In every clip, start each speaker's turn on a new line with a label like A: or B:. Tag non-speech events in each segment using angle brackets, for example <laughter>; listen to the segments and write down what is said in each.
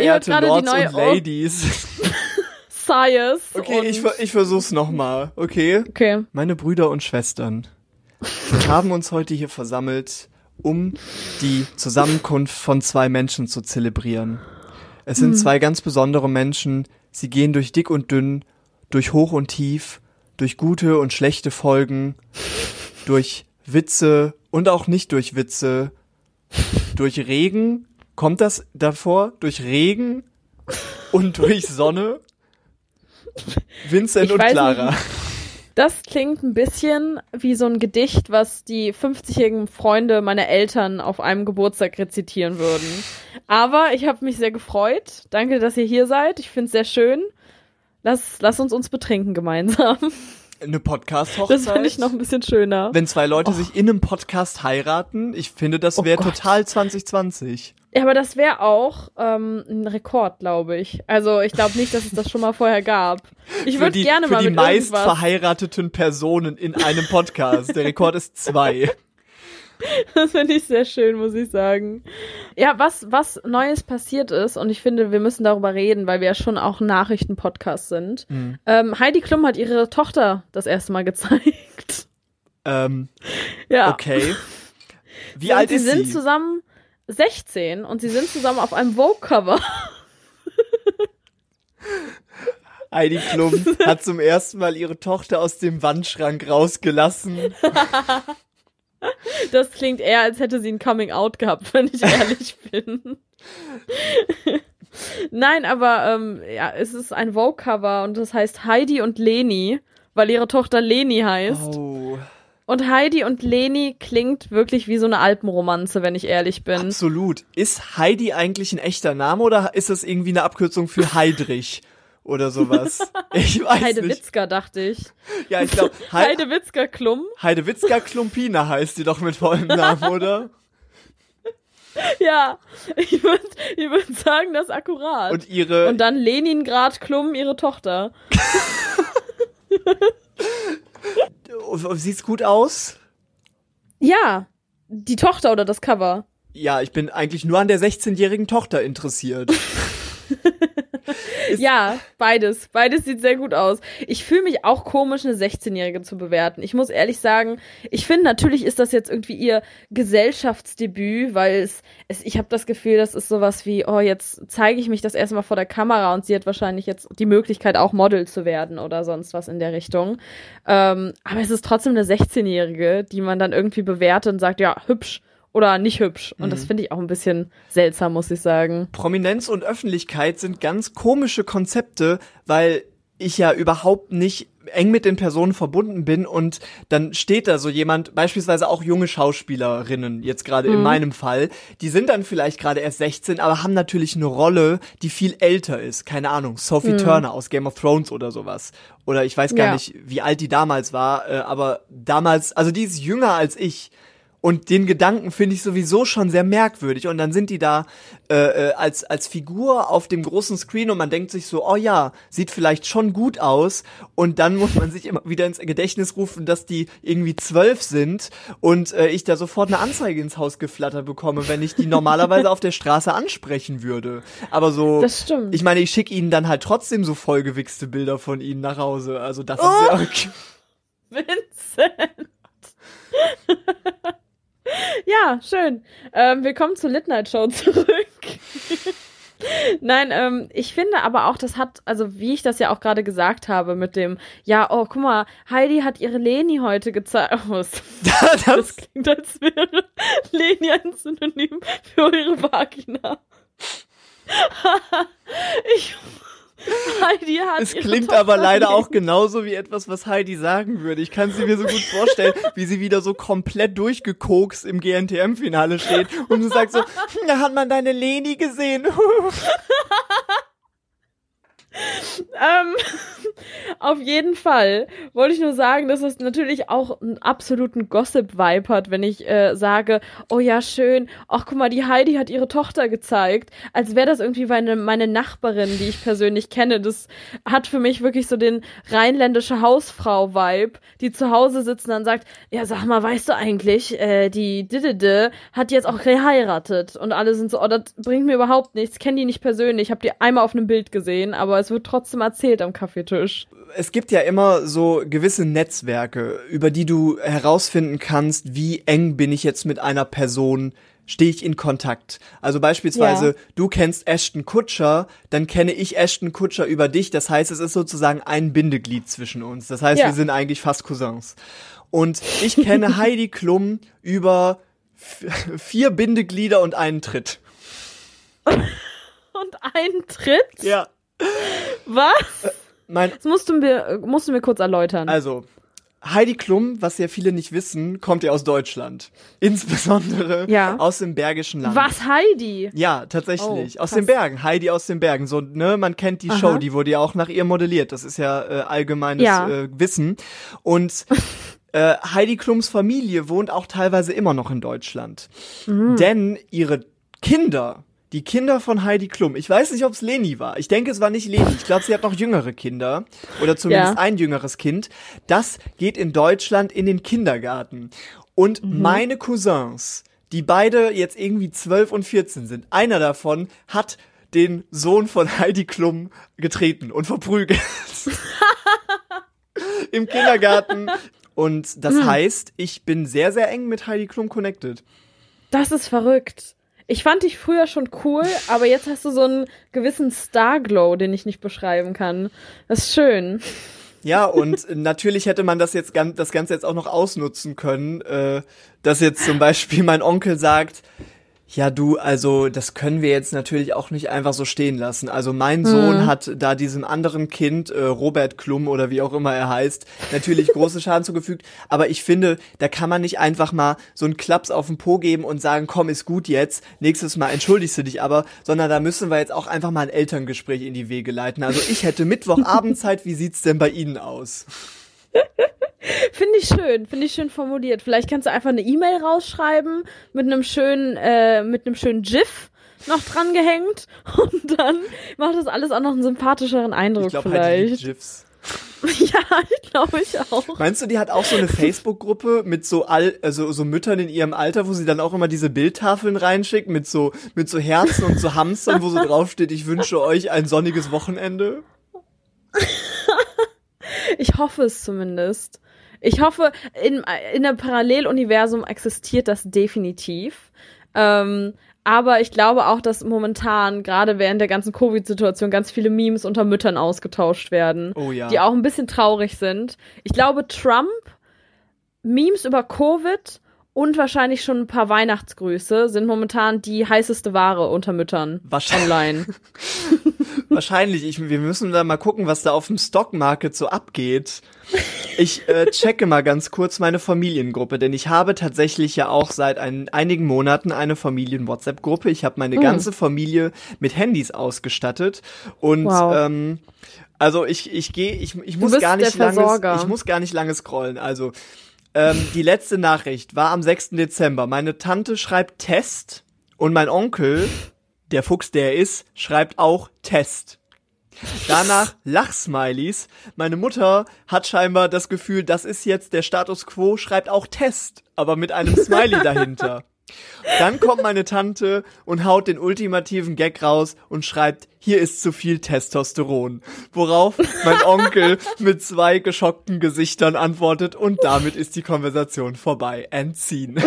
A: verehrte Lords und Ladies. <laughs>
B: Science.
A: Okay, ich, ich versuch's nochmal, okay?
B: Okay.
A: Meine Brüder und Schwestern, wir haben uns heute hier versammelt, um die Zusammenkunft von zwei Menschen zu zelebrieren. Es sind zwei ganz besondere Menschen, sie gehen durch dick und dünn, durch hoch und tief, durch gute und schlechte Folgen, durch Witze und auch nicht durch Witze, durch Regen, kommt das davor? Durch Regen und durch Sonne? Vincent
B: Ich
A: und Clara.
B: Das klingt ein bisschen wie so ein Gedicht, was die 50-jährigen Freunde meiner Eltern auf einem Geburtstag rezitieren würden. Aber ich habe mich sehr gefreut. Danke, dass ihr hier seid. Ich finde es sehr schön. Lass, lass uns uns betrinken gemeinsam.
A: Eine Podcast-Hochzeit.
B: Das finde ich noch ein bisschen schöner.
A: Wenn zwei Leute sich in einem Podcast heiraten, ich finde, das
B: Oh
A: wäre
B: Gott.
A: total 2020.
B: Ja, aber das wäre auch ähm, ein Rekord, glaube ich. Also ich glaube nicht, dass es das schon mal vorher gab. Ich
A: Für
B: würde
A: die,
B: gerne
A: für
B: mal
A: die
B: mit
A: meist
B: irgendwas.
A: verheirateten Personen in einem Podcast. Der Rekord ist zwei. <laughs>
B: Das finde ich sehr schön, muss ich sagen. Ja, was, was Neues passiert ist, und ich finde, wir müssen darüber reden, weil wir ja schon auch Nachrichtenpodcast sind.
A: Mhm.
B: Ähm, Heidi Klum hat ihre Tochter das erste Mal gezeigt.
A: Ähm,
B: Ja.
A: okay. <laughs> Wie
B: und
A: alt
B: sie
A: ist
B: sind
A: sie?
B: zusammen 16 und sie sind zusammen auf einem Vogue-Cover.
A: Heidi Klum hat zum ersten Mal ihre Tochter aus dem Wandschrank rausgelassen.
B: Das klingt eher, als hätte sie ein Coming-out gehabt, wenn ich ehrlich bin. Nein, aber ähm, ja, es ist ein Vogue-Cover und das heißt Heidi und Leni, weil ihre Tochter Leni heißt.
A: Oh,
B: Und Heidi und Leni klingt wirklich wie so eine Alpenromanze, wenn ich ehrlich bin.
A: absolut. Ist Heidi eigentlich ein echter Name oder ist das irgendwie eine Abkürzung für <laughs> Heidrich oder sowas? Ich weiß
B: Heide
A: nicht.
B: Witzka, dachte ich.
A: Ja, ich glaube, <laughs> He
B: Heide Witzka Klum.
A: Heidewitzka Klumpina heißt die doch mit vollem Namen, <laughs> oder?
B: Ja, ich würde ich würd sagen, das ist akkurat.
A: Und ihre
B: Und dann Leningrad Klum, ihre Tochter.
A: Sieht's gut aus?
B: Ja, die Tochter oder das Cover.
A: Ja, ich bin eigentlich nur an der 16-jährigen Tochter interessiert. <laughs> <laughs>
B: Ja, beides. Beides sieht sehr gut aus. Ich fühle mich auch komisch, eine 16-Jährige zu bewerten. Ich muss ehrlich sagen, ich finde, natürlich ist das jetzt irgendwie ihr Gesellschaftsdebüt, weil es, es ich habe das Gefühl, das ist sowas wie, oh, jetzt zeige ich mich das erstmal vor der Kamera und sie hat wahrscheinlich jetzt die Möglichkeit, auch Model zu werden oder sonst was in der Richtung. Ähm, aber es ist trotzdem eine 16-Jährige, die man dann irgendwie bewertet und sagt, ja, hübsch oder nicht hübsch. Und das finde ich auch ein bisschen seltsam, muss ich sagen.
A: Prominenz und Öffentlichkeit sind ganz komische Konzepte, weil ich ja überhaupt nicht eng mit den Personen verbunden bin und dann steht da so jemand, beispielsweise auch junge Schauspielerinnen, jetzt gerade in meinem Fall, die sind dann vielleicht gerade erst 16, aber haben natürlich eine Rolle, die viel älter ist. Keine Ahnung, Sophie Turner aus Game of Thrones oder sowas. Oder ich weiß gar
B: Ja.
A: nicht, wie alt die damals war, äh, aber damals, also die ist jünger als ich. Und den Gedanken finde ich sowieso schon sehr merkwürdig. Und dann sind die da äh, äh, als, als Figur auf dem großen Screen und man denkt sich so, oh ja, sieht vielleicht schon gut aus. Und dann muss man sich immer wieder ins Gedächtnis rufen, dass die irgendwie zwölf sind und äh, ich da sofort eine Anzeige ins Haus geflattert bekomme, wenn ich die normalerweise auf der Straße ansprechen würde. Aber so,
B: Das stimmt.
A: ich meine, ich schicke ihnen dann halt trotzdem so vollgewichste Bilder von ihnen nach Hause. Also das ist ja okay. <laughs>
B: Vincent. <laughs> ja, schön. Ähm, willkommen zur Lit Night Show zurück. <laughs> Nein, ähm, ich finde aber auch, das hat, also wie ich das ja auch gerade gesagt habe mit dem, ja, oh, guck mal, Heidi hat ihre Leni heute gezeigt. <laughs> Oh, <laughs> das, das klingt, als wäre Leni ein Synonym für eure Vagina. ich, <laughs> Heidi hat
A: Es klingt aber leider auch genauso wie etwas, was Heidi sagen würde. Ich kann sie mir so gut vorstellen, <laughs> wie sie wieder so komplett durchgekokst im GNTM-Finale steht und du sagst so, "Hm, da hat man deine Leni gesehen. <laughs> <laughs>
B: ähm, <laughs> auf jeden Fall wollte ich nur sagen, dass es natürlich auch einen absoluten Gossip-Vibe hat, wenn ich äh, sage, oh ja, schön, ach guck mal, die Heidi hat ihre Tochter gezeigt, als wäre das irgendwie meine, meine Nachbarin, die ich persönlich kenne. Das hat für mich wirklich so den rheinländische Hausfrau-Vibe, die zu Hause sitzt und dann sagt, ja, sag mal, weißt du eigentlich, äh, die Didede hat jetzt auch geheiratet und alle sind so, oh, das bringt mir überhaupt nichts, kenne die nicht persönlich, ich habe die einmal auf einem Bild gesehen, aber es wird trotzdem erzählt am Kaffeetisch.
A: Es gibt ja immer so gewisse Netzwerke, über die du herausfinden kannst, wie eng bin ich jetzt mit einer Person stehe ich in Kontakt. Also beispielsweise, ja. du kennst Ashton Kutscher, dann kenne ich Ashton Kutscher über dich. Das heißt, es ist sozusagen ein Bindeglied zwischen uns. Das heißt, ja. wir sind eigentlich fast Cousins. Und ich kenne <laughs> Heidi Klum über vier Bindeglieder und einen Tritt. <laughs>
B: und einen Tritt?
A: Ja.
B: Was?
A: Äh, mein,
B: das musst du, mir, musst du mir kurz erläutern.
A: Also, Heidi Klum, was ja viele nicht wissen, kommt ja aus Deutschland. Insbesondere ja. aus dem Bergischen Land.
B: Was, Heidi?
A: Ja, tatsächlich. Oh, aus den Bergen. Heidi aus den Bergen. So, ne, man kennt die Aha. Show, die wurde ja auch nach ihr modelliert. Das ist ja äh, allgemeines ja. Äh, Wissen. Und <laughs> äh, Heidi Klums Familie wohnt auch teilweise immer noch in Deutschland. Mhm. Denn ihre Kinder die Kinder von Heidi Klum. Ich weiß nicht, ob es Leni war. Ich denke, es war nicht Leni. Ich glaube, sie hat noch jüngere Kinder. Oder zumindest ja. ein jüngeres Kind. Das geht in Deutschland in den Kindergarten. Und mhm. meine Cousins, die beide jetzt irgendwie 12 und 14 sind, einer davon hat den Sohn von Heidi Klum getreten und verprügelt. <laughs> Im Kindergarten. Und das hm. heißt, ich bin sehr, sehr eng mit Heidi Klum connected.
B: Das ist verrückt. Ich fand dich früher schon cool, aber jetzt hast du so einen gewissen Starglow, den ich nicht beschreiben kann. Das ist schön.
A: Ja, und natürlich hätte man das jetzt das Ganze jetzt auch noch ausnutzen können, äh, dass jetzt zum Beispiel mein Onkel sagt, ja, du, also das können wir jetzt natürlich auch nicht einfach so stehen lassen. Also mein Sohn hm. hat da diesem anderen Kind, äh, Robert Klum oder wie auch immer er heißt, natürlich große <laughs> Schaden zugefügt. Aber ich finde, da kann man nicht einfach mal so einen Klaps auf den Po geben und sagen, komm, ist gut jetzt, nächstes Mal entschuldigst du dich aber, sondern da müssen wir jetzt auch einfach mal ein Elterngespräch in die Wege leiten. Also ich hätte Mittwochabend Zeit, wie sieht's denn bei Ihnen aus? <laughs>
B: Finde ich schön, finde ich schön formuliert. Vielleicht kannst du einfach eine E-Mail rausschreiben mit einem schönen, äh, mit einem schönen GIF noch dran gehängt <laughs> und dann macht das alles auch noch einen sympathischeren Eindruck ich glaub, vielleicht. Halt die GIFs. <laughs> Ja, ich glaube ich auch.
A: Meinst du, die hat auch so eine Facebook-Gruppe mit so all, also so Müttern in ihrem Alter, wo sie dann auch immer diese Bildtafeln reinschickt mit so mit so Herzen und so Hamstern, wo so draufsteht, ich wünsche euch ein sonniges Wochenende?
B: Ich hoffe es zumindest. Ich hoffe, in, in einem Paralleluniversum existiert das definitiv. Ähm, aber ich glaube auch, dass momentan, gerade während der ganzen Covid-Situation, ganz viele Memes unter Müttern ausgetauscht werden.
A: Oh ja.
B: Die auch ein bisschen traurig sind. Ich glaube, Trump, Memes über Covid und wahrscheinlich schon ein paar Weihnachtsgrüße sind momentan die heißeste Ware unter Müttern
A: Wahrscheinlich.
B: online. <laughs>
A: Wahrscheinlich. Ich, wir müssen da mal gucken, was da auf dem Stockmarket so abgeht. Ich äh, checke mal ganz kurz meine Familiengruppe, denn ich habe tatsächlich ja auch seit ein, einigen Monaten eine Familien-WhatsApp-Gruppe. Ich habe meine mhm. ganze Familie mit Handys ausgestattet und wow. ähm, also ich ich gehe ich ich muss gar nicht lange ich muss gar nicht lange scrollen. Also ähm, die letzte Nachricht war am 6. Dezember. Meine Tante schreibt Test und mein Onkel, der Fuchs, der er ist, schreibt auch Test. Danach <laughs> Lachsmilies. Meine Mutter hat scheinbar das Gefühl, das ist jetzt der Status quo, schreibt auch Test, aber mit einem Smiley <laughs> dahinter. Dann kommt meine Tante und haut den ultimativen Gag raus und schreibt, hier ist zu viel Testosteron. Worauf mein <laughs> Onkel mit zwei geschockten Gesichtern antwortet und damit ist die Konversation vorbei. Entziehen.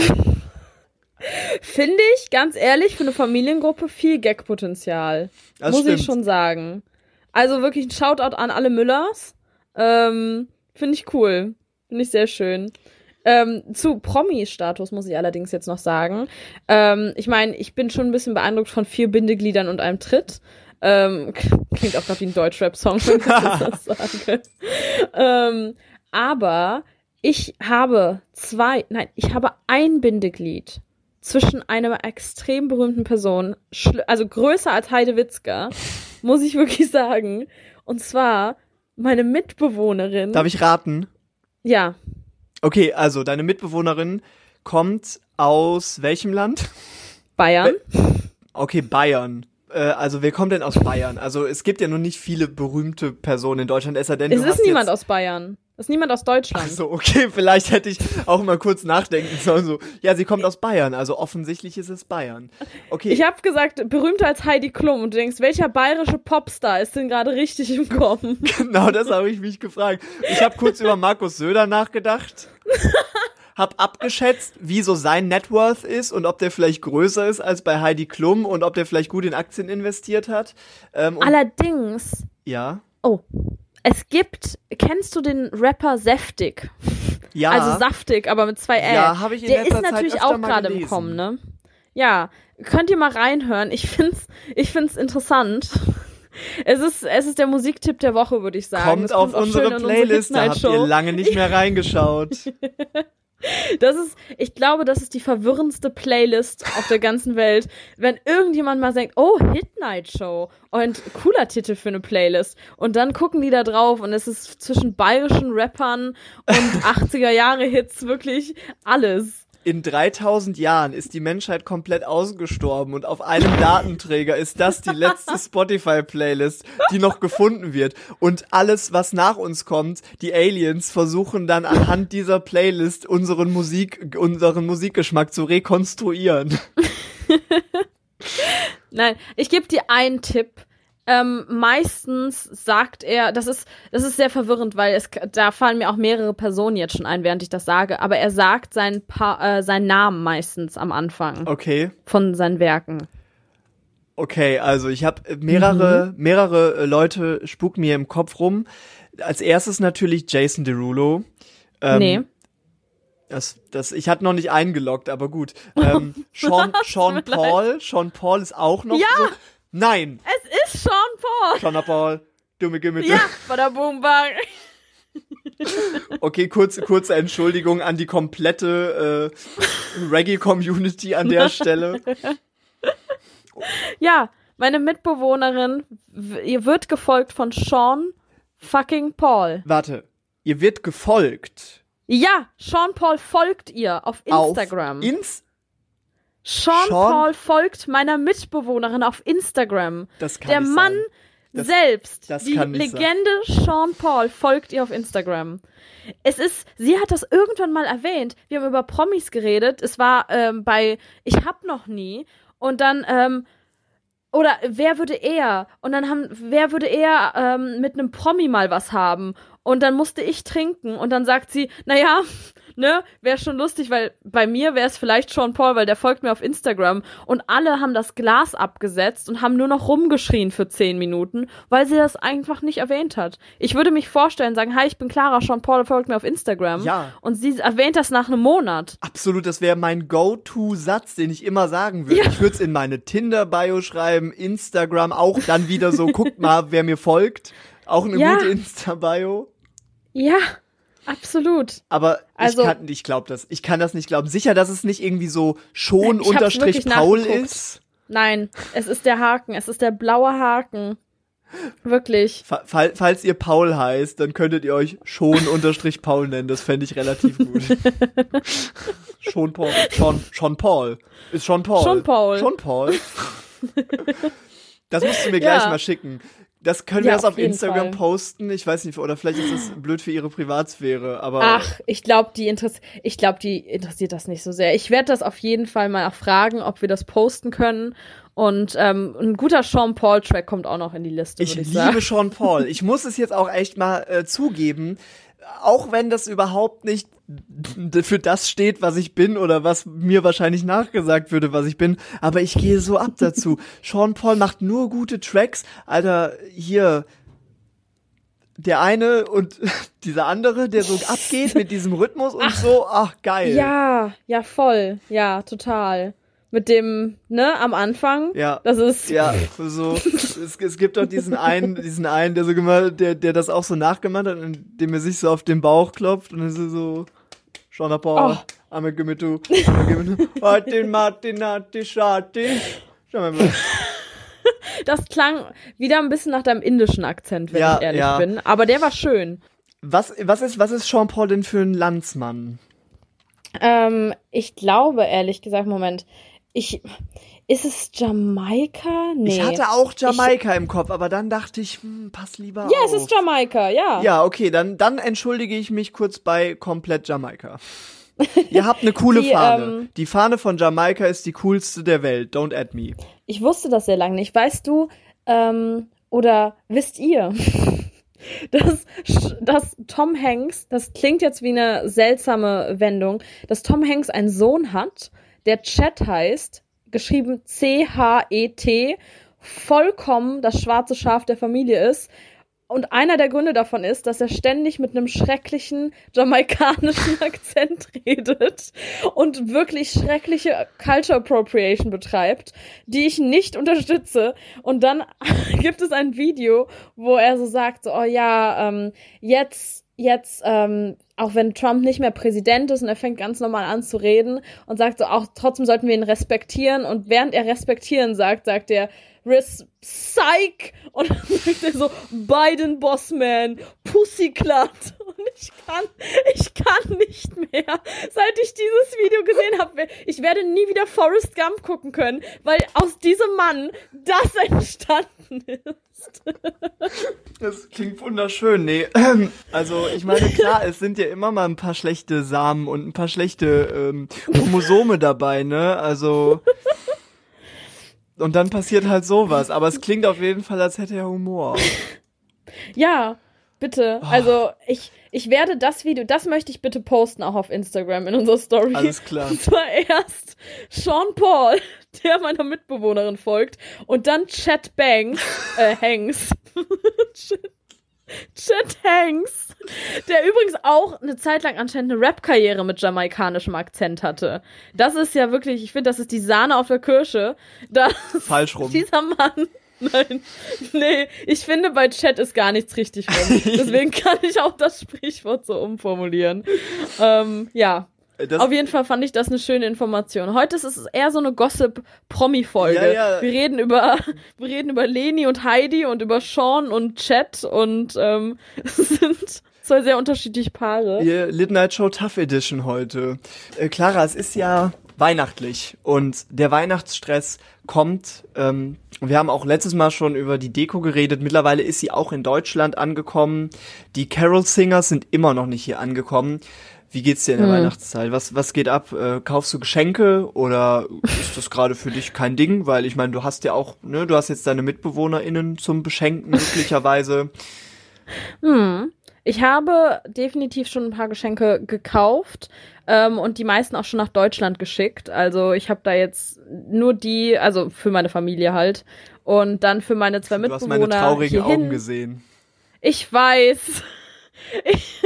B: Finde ich, ganz ehrlich, für eine Familiengruppe viel Gag-Potenzial. Muss stimmt. ich schon sagen. Also wirklich ein Shoutout an alle Müllers. Ähm, Finde ich cool. Finde ich sehr schön. Ähm, zu Promi-Status muss ich allerdings jetzt noch sagen. Ähm, ich meine, ich bin schon ein bisschen beeindruckt von vier Bindegliedern und einem Tritt. Ähm, <laughs> klingt auch gerade wie ein Deutschrap-Song, wenn ich das <laughs> sage. ähm, aber ich habe zwei, nein, ich habe ein Bindeglied zwischen einer extrem berühmten Person, also größer als Heide Witzka, muss ich wirklich <laughs> sagen. Und zwar meine Mitbewohnerin.
A: Darf ich raten?
B: Ja.
A: Okay, also deine Mitbewohnerin kommt aus welchem Land?
B: Bayern.
A: Okay, Bayern. Äh, also wer kommt denn aus Bayern? Also es gibt ja nur nicht viele berühmte Personen in Deutschland, es sei denn,
B: Es ist niemand aus Bayern. Es ist niemand aus Deutschland.
A: Ach so, okay, vielleicht hätte ich auch mal kurz nachdenken sollen. So, ja, sie kommt aus Bayern, also offensichtlich ist es Bayern. Okay,
B: Ich habe gesagt, berühmter als Heidi Klum und du denkst, welcher bayerische Popstar ist denn gerade richtig im Kommen? <laughs>
A: genau das habe ich mich gefragt. Ich habe kurz über Markus Söder nachgedacht. Hab abgeschätzt, wie so sein Networth ist und ob der vielleicht größer ist als bei Heidi Klum und ob der vielleicht gut in Aktien investiert hat. Ähm,
B: Allerdings,
A: ja,
B: oh, es gibt, kennst du den Rapper Säftig?
A: ja,
B: Also saftig, aber mit zwei L.
A: Ja, hab ich in
B: Der
A: letzter
B: ist
A: Zeit
B: natürlich
A: öfter
B: auch gerade im. Kommen, ne? Ja, könnt ihr mal reinhören. Ich find's, ich find's interessant. Es ist, es ist der Musiktipp der Woche, würde ich sagen.
A: kommt
B: Es
A: auf unsere Playlist, da habt ihr lange nicht mehr reingeschaut. <laughs>
B: Das ist, ich glaube, das ist die verwirrendste Playlist auf der ganzen Welt. Wenn irgendjemand mal sagt, oh, Hit Night Show und cooler Titel für eine Playlist. Und dann gucken die da drauf und es ist zwischen bayerischen Rappern und <laughs> 80er Jahre Hits wirklich alles.
A: In 3000 Jahren ist die Menschheit komplett ausgestorben und auf einem Datenträger ist das die letzte <laughs> Spotify-Playlist, die noch gefunden wird. Und alles, was nach uns kommt, die Aliens versuchen dann anhand dieser Playlist unseren Musik, unseren Musikgeschmack zu rekonstruieren. <laughs>
B: Nein, ich gebe dir einen Tipp. Ähm, meistens sagt er, das ist, das ist sehr verwirrend, weil es, da fallen mir auch mehrere Personen jetzt schon ein, während ich das sage, aber er sagt seinen, pa äh, seinen Namen meistens am Anfang
A: Okay.
B: von seinen Werken.
A: Okay, also ich habe mehrere, mehrere äh, Leute spuken mir im Kopf rum. Als erstes natürlich Jason Derulo. Ähm,
B: nee.
A: Das, das, ich hatte noch nicht eingeloggt, aber gut. Ähm, <laughs> Sean, Sean Paul, Sean Paul ist auch noch
B: Ja!
A: so. Nein,
B: Es ist Sean Paul.
A: Sean Paul, dumme Gimme.
B: Ja, bada boom bang.
A: Okay, kurze, kurze Entschuldigung an die komplette äh, Reggae-Community an der Stelle.
B: Ja, meine Mitbewohnerin, ihr wird gefolgt von Sean fucking Paul.
A: Warte, ihr wird gefolgt
B: Ja, Sean Paul folgt ihr auf Instagram.
A: auf ins.
B: Sean,
A: Sean-
B: Paul folgt meiner Mitbewohnerin auf Instagram.
A: Das kann
B: Der
A: nicht
B: Mann
A: sein. Das-
B: selbst,
A: das
B: die Legende Sean Paul folgt ihr auf Instagram. Es ist, sie hat das irgendwann mal erwähnt. Wir haben über Promis geredet. Es war ähm, bei Ich hab noch nie. Und dann, ähm, oder wer würde er? Und dann haben, wer würde er ähm, mit einem Promi mal was haben? Und dann musste ich trinken. Und dann sagt sie, naja, ne, wäre schon lustig, weil bei mir wäre es vielleicht Sean Paul, weil der folgt mir auf Instagram. Und alle haben das Glas abgesetzt und haben nur noch rumgeschrien für zehn Minuten, weil sie das einfach nicht erwähnt hat. Ich würde mich vorstellen, sagen, hi, ich bin Clara, Sean Paul folgt mir auf Instagram.
A: Ja.
B: Und sie erwähnt das nach einem Monat.
A: Absolut, das wäre mein Go-To-Satz, den ich immer sagen würde.
B: Ja.
A: Ich würde es in meine Tinder-Bio schreiben, Instagram auch dann wieder so, guckt mal, wer mir folgt. Auch eine
B: Ja.
A: gute Insta-Bio.
B: Ja, absolut.
A: Aber
B: Also-
A: ich kann, ich glaube das. Ich kann das nicht glauben. Sicher, dass es nicht irgendwie so schon unterstrich Paul ist.
B: Nein, es ist der Haken, es ist der blaue Haken. Wirklich.
A: Fa- Fall, falls ihr Paul heißt, dann könntet ihr euch schon unterstrich Paul nennen. Das fände ich relativ gut. <laughs> schon Paul. Schon, schon Paul. Ist schon Paul.
B: Schon Paul.
A: Schon Paul. <laughs> Das musst du mir gleich
B: Ja.
A: mal schicken. Das können wir
B: Ja,
A: das
B: auf
A: auf Instagram
B: Fall.
A: posten. Ich weiß nicht, oder vielleicht ist das blöd für ihre Privatsphäre, aber
B: Ach, ich glaube, die, interess ich glaub, die interessiert das nicht so sehr. Ich werde das auf jeden Fall mal auch fragen, ob wir das posten können. Und ähm, ein guter Sean Paul-Track kommt auch noch in die Liste,
A: Ich
B: ich
A: liebe
B: sagen.
A: Sean Paul. Ich <laughs> muss es jetzt auch echt mal äh, zugeben, auch wenn das überhaupt nicht für das steht, was ich bin oder was mir wahrscheinlich nachgesagt würde, was ich bin, aber ich gehe so ab dazu. <laughs> Sean Paul macht nur gute Tracks. Alter, hier der eine und <laughs> dieser andere, der so abgeht mit diesem Rhythmus und so, ach geil.
B: Ja, ja, voll. Ja, total. Mit dem, ne, am Anfang.
A: Ja.
B: Das ist.
A: Ja, so. es, es gibt doch diesen einen, diesen einen, der so gemacht, der, der das auch so nachgemacht hat, indem er sich so auf den Bauch klopft und er so, Sean Paul,
B: Oh.
A: Ame Gemitu, Martin, Martin. Schau mal.
B: Das klang wieder ein bisschen nach deinem indischen Akzent, wenn
A: Ja,
B: ich ehrlich
A: ja.
B: bin. Aber der war schön.
A: Was, was ist, was ist Jean-Paul denn für ein Landsmann?
B: Ähm, ich glaube, ehrlich gesagt, Moment. Ich. Ist es Jamaika? Nee.
A: Ich hatte auch Jamaika im Kopf, aber dann dachte ich, hm, pass lieber
B: Ja,
A: auf.
B: es ist Jamaika, ja.
A: Ja, okay, dann, dann entschuldige ich mich kurz bei komplett Jamaika. Ihr habt eine coole <laughs>
B: Die,
A: Fahne.
B: ähm,
A: die Fahne von Jamaika ist die coolste der Welt. Don't add me.
B: Ich wusste das sehr lange nicht. Weißt du, ähm, oder wisst ihr, <laughs> dass, dass Tom Hanks, das klingt jetzt wie eine seltsame Wendung, dass Tom Hanks einen Sohn hat, der Chet heißt, geschrieben C-H-E-T, vollkommen das schwarze Schaf der Familie ist. Und einer der Gründe davon ist, dass er ständig mit einem schrecklichen jamaikanischen <laughs> Akzent redet und wirklich schreckliche Culture Appropriation betreibt, die ich nicht unterstütze. Und dann <laughs> gibt es ein Video, wo er so sagt, so, oh ja, ähm, jetzt, jetzt, ähm, auch wenn Trump nicht mehr Präsident ist und er fängt ganz normal an zu reden und sagt so, auch trotzdem sollten wir ihn respektieren. Und während er respektieren sagt, sagt er, Res Psych! Und dann sagt er so, Biden Bossman, Pussyclut. Ich kann, ich kann nicht mehr. Seit ich dieses Video gesehen habe, ich werde nie wieder Forrest Gump gucken können, weil aus diesem Mann das entstanden ist.
A: Das klingt wunderschön. Nee, ähm, also ich meine, klar, es sind ja immer mal ein paar schlechte Samen und ein paar schlechte ähm, Chromosome dabei, ne? Also. Und dann passiert halt sowas. Aber es klingt auf jeden Fall, als hätte er Humor.
B: Ja, bitte.
A: Oh.
B: Also ich, ich werde das Video, das möchte ich bitte posten, auch auf Instagram in unserer Story.
A: Alles klar.
B: Und zwar erst Sean Paul, <laughs> der meiner Mitbewohnerin folgt, und dann Chet Banks, äh, Hanks. <laughs> Chet, Chet Hanks, der übrigens auch eine Zeit lang anscheinend eine Rap-Karriere mit jamaikanischem Akzent hatte. Das ist ja wirklich, ich finde, das ist die Sahne auf der Kirsche. dass
A: Falsch rum. <laughs>
B: Dieser Mann. <laughs> Nein, nee, ich finde bei Chat ist gar nichts richtig rum. <laughs> Deswegen kann ich auch das Sprichwort so umformulieren. Ähm, ja,
A: Das,
B: auf jeden Fall fand ich das eine schöne Information. Heute ist es eher so eine Gossip-Promi-Folge.
A: Ja, ja.
B: Wir reden über, <laughs> wir reden über Leni und Heidi und über Sean und Chat und ähm, es sind zwei sehr unterschiedliche Paare.
A: Ihr Lit Night Show Tough Edition heute. Äh, Clara, es ist ja weihnachtlich und der Weihnachtsstress kommt. Ähm, wir haben auch letztes Mal schon über die Deko geredet. Mittlerweile ist sie auch in Deutschland angekommen. Die Carol Singers sind immer noch nicht hier angekommen. Wie geht's dir in der
B: Hm.
A: Weihnachtszeit? Was, was geht ab? Äh, kaufst du Geschenke oder ist das gerade für dich kein Ding? Weil ich meine, du hast ja auch, ne, du hast jetzt deine MitbewohnerInnen zum Beschenken glücklicherweise.
B: Hm. Ich habe definitiv schon ein paar Geschenke gekauft ähm, und die meisten auch schon nach Deutschland geschickt. Also ich habe da jetzt nur die, also für meine Familie halt und dann für meine zwei
A: Du hast
B: Mitbewohner
A: meine traurigen
B: hierhin.
A: Augen gesehen.
B: Ich weiß. <laughs> Ich,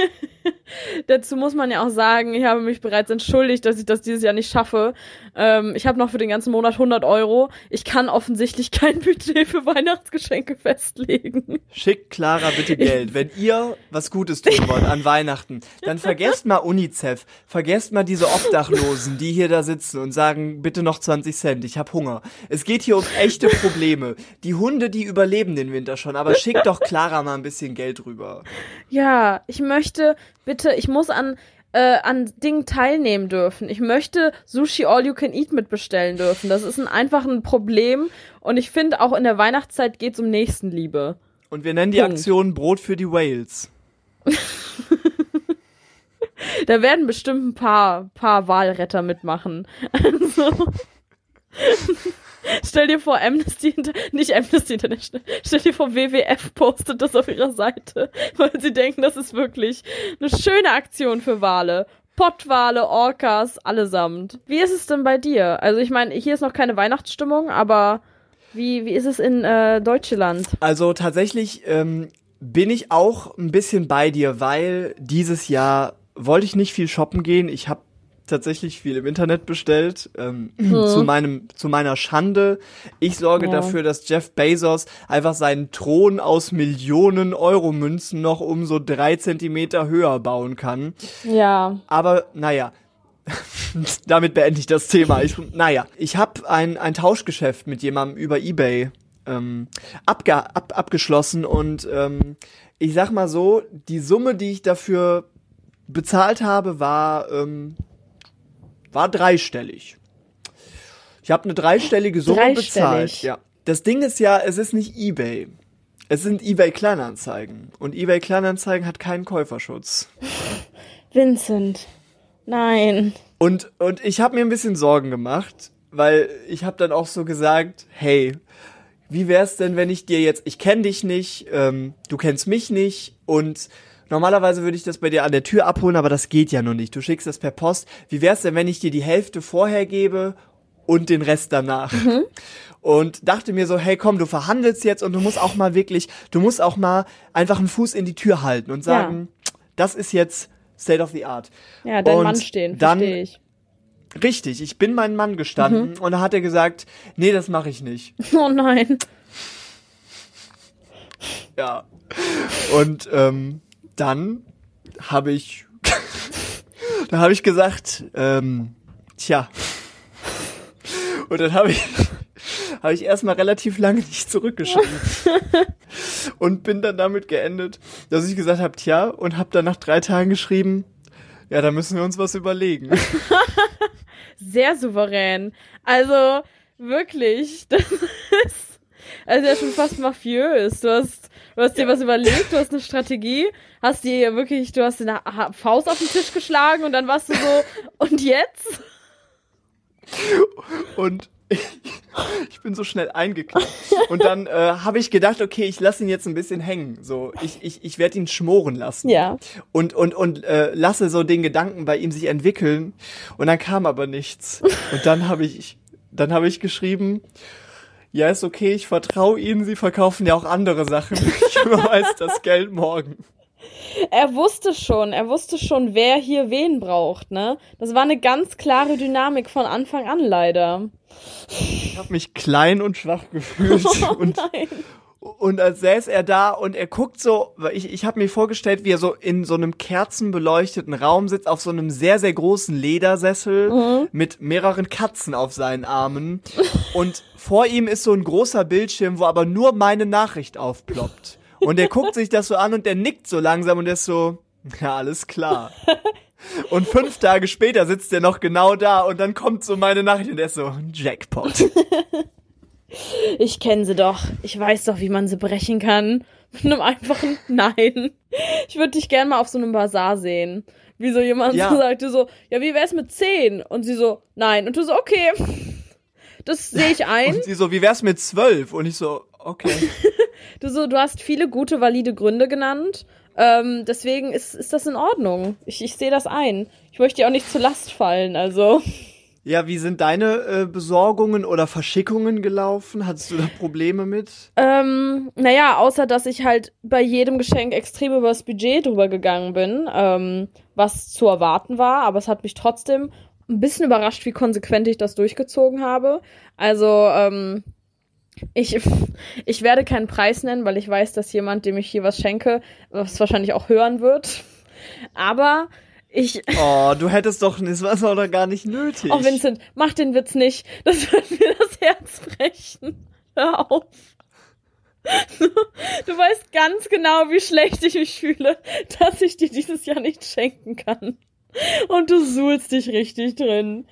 B: <laughs> dazu muss man ja auch sagen, ich habe mich bereits entschuldigt, dass ich das dieses Jahr nicht schaffe. Ähm, ich habe noch für den ganzen Monat 100 Euro. Ich kann offensichtlich <laughs> kein Budget für Weihnachtsgeschenke festlegen.
A: Schickt Clara bitte Geld. Wenn ihr was Gutes tun wollt an Weihnachten, dann vergesst mal UNICEF. Vergesst mal diese Obdachlosen, die hier da sitzen und sagen, bitte noch 20 Cent, ich hab Hunger. Es geht hier um echte Probleme. Die Hunde, die überleben den Winter schon, aber schickt doch Clara mal ein bisschen Geld rüber.
B: Ja, ich möchte bitte, ich muss an äh, an Dingen teilnehmen dürfen. Ich möchte Sushi All You Can Eat mitbestellen dürfen. Das ist ein einfach ein Problem und ich finde auch in der Weihnachtszeit geht's um Nächstenliebe.
A: Und wir nennen die
B: Punkt.
A: Aktion Brot für die Whales. <laughs>
B: Da werden bestimmt ein paar, paar Wahlretter mitmachen. <laughs> Also, stell dir vor, Amnesty, nicht Amnesty International, stell dir vor, WWF postet das auf ihrer Seite, <laughs> weil sie denken, das ist wirklich eine schöne Aktion für Wale. Pottwale, Orcas, allesamt. Wie ist es denn bei dir? Also ich meine, hier ist noch keine Weihnachtsstimmung, aber wie, wie ist es in äh, Deutschland?
A: Also tatsächlich ähm, bin ich auch ein bisschen bei dir, weil dieses Jahr wollte ich nicht viel shoppen gehen. Ich habe tatsächlich viel im Internet bestellt. Ähm, zu meinem, zu meiner Schande. Ich sorge
B: Ja.
A: dafür, dass Jeff Bezos einfach seinen Thron aus Millionen Euro Münzen noch um so drei Zentimeter höher bauen kann.
B: Ja.
A: Aber naja, <laughs> damit beende ich das Thema. Ich, naja, ich habe ein, ein Tauschgeschäft mit jemandem über Ebay ähm, abge ab abgeschlossen und ähm, ich sag mal so, die Summe, die ich dafür bezahlt habe, war ähm, war dreistellig. Ich habe eine dreistellige Summe
B: Dreistellig.
A: bezahlt. Ja. Das Ding ist ja, es ist nicht eBay. Es sind eBay Kleinanzeigen und eBay Kleinanzeigen hat keinen Käuferschutz. <laughs>
B: Vincent. Nein.
A: Und und ich habe mir ein bisschen Sorgen gemacht, weil ich habe dann auch so gesagt, hey, wie wär's denn, wenn ich dir jetzt, ich kenne dich nicht, ähm, du kennst mich nicht und normalerweise würde ich das bei dir an der Tür abholen, aber das geht ja nur nicht. Du schickst das per Post. Wie wär's denn, wenn ich dir die Hälfte vorher gebe und den Rest danach? Und dachte mir so, hey komm, du verhandelst jetzt und du musst auch mal wirklich, du musst auch mal einfach einen Fuß in die Tür halten und sagen, das ist jetzt State of the Art.
B: Ja, dein
A: Und
B: Mann stehen, verstehe ich.
A: Richtig, ich bin mein Mann gestanden und da hat er gesagt, nee, das mache ich nicht. <laughs>
B: Oh nein.
A: Ja. Und ähm, dann habe ich, <laughs> da habe ich gesagt, ähm, tja. Und dann habe ich, <laughs> habe ich erstmal relativ lange nicht zurückgeschrieben. <laughs> und bin dann damit geendet, dass ich gesagt habe, tja, und habe dann nach drei Tagen geschrieben, ja, da müssen wir uns was überlegen.
B: Sehr souverän. Also, wirklich. Das. Also ja schon fast mafiös. Du hast, du hast dir was überlegt, du hast eine Strategie, hast dir wirklich, du hast eine Faust auf den Tisch geschlagen und dann warst du so, <laughs> und jetzt?
A: Und ich, <laughs> ich bin so schnell eingeknickt. Und dann äh, habe ich gedacht, okay, ich lasse ihn jetzt ein bisschen hängen. So, ich, ich, ich werde ihn schmoren lassen.
B: Ja.
A: Und, und, und äh, lasse so den Gedanken bei ihm sich entwickeln. Und dann kam aber nichts. Und dann habe ich, dann habe ich geschrieben, ja, ist okay, ich vertraue Ihnen, Sie verkaufen ja auch andere Sachen. <laughs> Ich überweise das Geld morgen.
B: Er wusste schon, er wusste schon, wer hier wen braucht, ne? Das war eine ganz klare Dynamik von Anfang an leider.
A: Ich habe mich klein und schwach gefühlt. <laughs>
B: Oh
A: und
B: nein.
A: Und als säß er da und er guckt so, ich, ich habe mir vorgestellt, wie er so in so einem kerzenbeleuchteten Raum sitzt, auf so einem sehr, sehr großen Ledersessel mit mehreren Katzen auf seinen Armen. Und vor ihm ist so ein großer Bildschirm, wo aber nur meine Nachricht aufploppt. Und er guckt sich das so an und der nickt so langsam und er ist so, ja, alles klar. Und fünf Tage später sitzt er noch genau da und dann kommt so meine Nachricht und er ist so, Jackpot. <laughs>
B: Ich kenne sie doch. Ich weiß doch, wie man sie brechen kann. Mit einem einfachen <laughs> Nein. Ich würde dich gern mal auf so einem Bazar sehen. Wie so jemand
A: Ja.
B: so <laughs> sagte so, ja, wie wär's mit 10? Und sie so, nein. Und du so, okay. Das sehe ich ein.
A: Und sie so, wie wär's mit zwölf? Und ich so, okay. <laughs>
B: Du so, du hast viele gute, valide Gründe genannt. Ähm, deswegen ist, ist das in Ordnung. Ich, ich sehe das ein. Ich möchte dir auch nicht zur Last fallen, also.
A: Ja, wie sind deine äh, Besorgungen oder Verschickungen gelaufen? Hattest du da Probleme mit?
B: Ähm, naja, außer dass ich halt bei jedem Geschenk extrem über das Budget drüber gegangen bin, ähm, was zu erwarten war, aber es hat mich trotzdem ein bisschen überrascht, wie konsequent ich das durchgezogen habe. Also, ähm, ich, <laughs> ich werde keinen Preis nennen, weil ich weiß, dass jemand, dem ich hier was schenke, was wahrscheinlich auch hören wird. Aber ich,
A: Oh, du hättest doch, das war doch gar nicht nötig.
B: oh Vincent, mach den Witz nicht. Das wird mir das Herz brechen. Hör auf. Du weißt ganz genau, wie schlecht ich mich fühle, dass ich dir dieses Jahr nicht schenken kann. Und du suhlst dich richtig drin.